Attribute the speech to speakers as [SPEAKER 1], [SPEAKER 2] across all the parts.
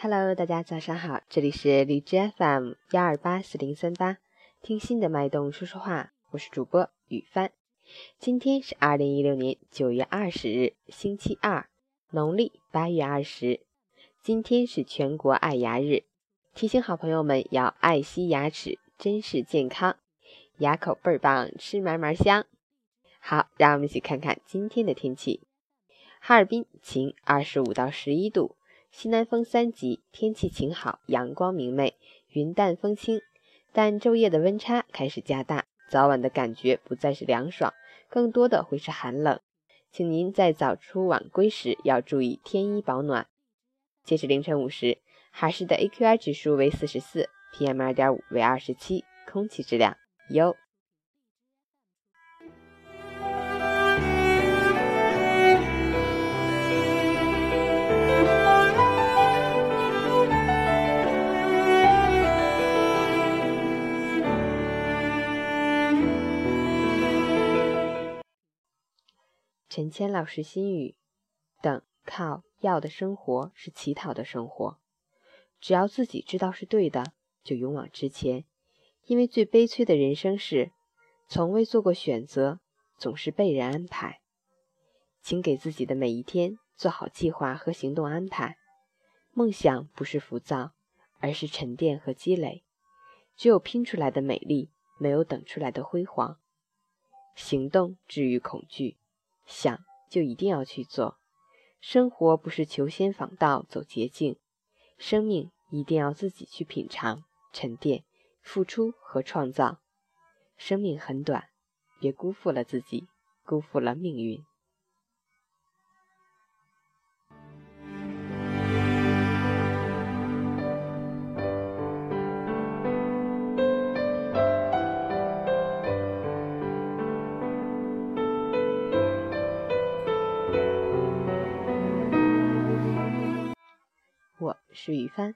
[SPEAKER 1] Hello，大家早上好，这里是荔枝 FM 幺二八四零三八，听心的脉动说说话，我是主播雨帆。今天是二零一六年九月二十日，星期二，农历八月二十。今天是全国爱牙日，提醒好朋友们要爱惜牙齿，珍视健康，牙口倍儿棒，吃嘛嘛香。好，让我们一起看看今天的天气。哈尔滨晴，二十五到十一度。西南风三级，天气晴好，阳光明媚，云淡风轻。但昼夜的温差开始加大，早晚的感觉不再是凉爽，更多的会是寒冷。请您在早出晚归时要注意添衣保暖。截止凌晨五时，哈市的 AQI 指数为四十四，PM 二点五为二十七，空气质量优。陈谦老师心语：等、靠、要的生活是乞讨的生活。只要自己知道是对的，就勇往直前。因为最悲催的人生是，从未做过选择，总是被人安排。请给自己的每一天做好计划和行动安排。梦想不是浮躁，而是沉淀和积累。只有拼出来的美丽，没有等出来的辉煌。行动治愈恐惧。想就一定要去做，生活不是求仙访道走捷径，生命一定要自己去品尝、沉淀、付出和创造。生命很短，别辜负了自己，辜负了命运。是雨帆，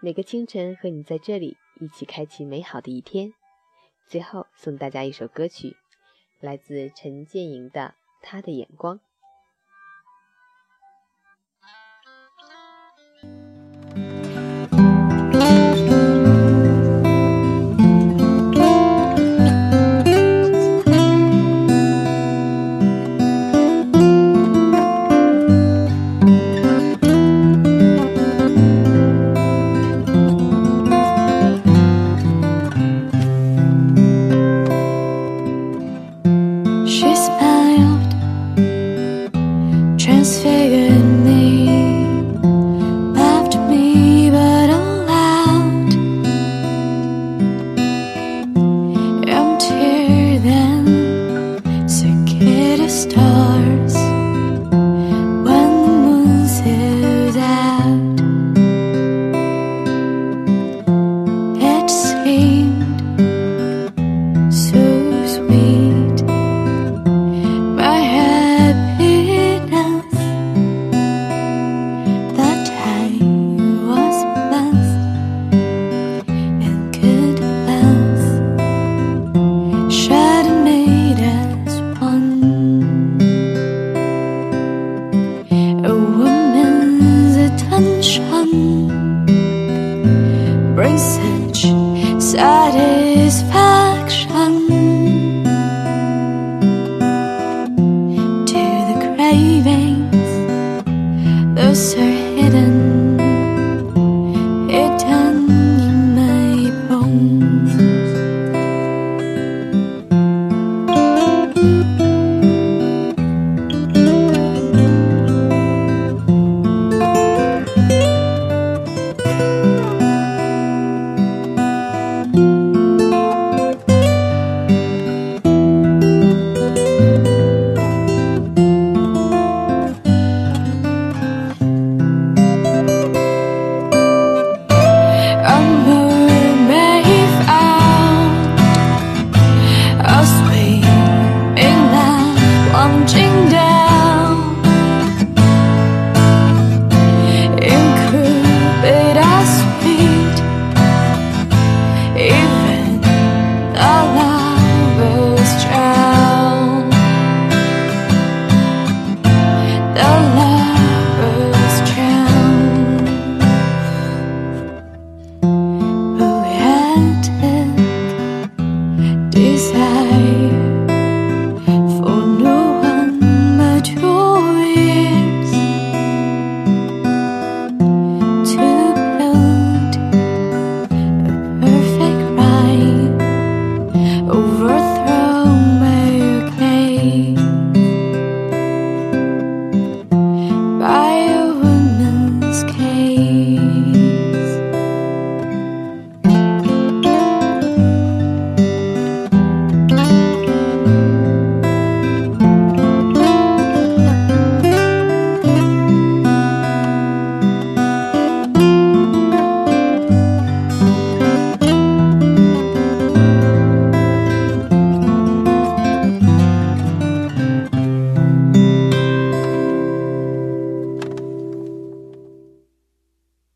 [SPEAKER 1] 每个清晨和你在这里一起开启美好的一天。最后送大家一首歌曲，来自陈建莹的《他的眼光》。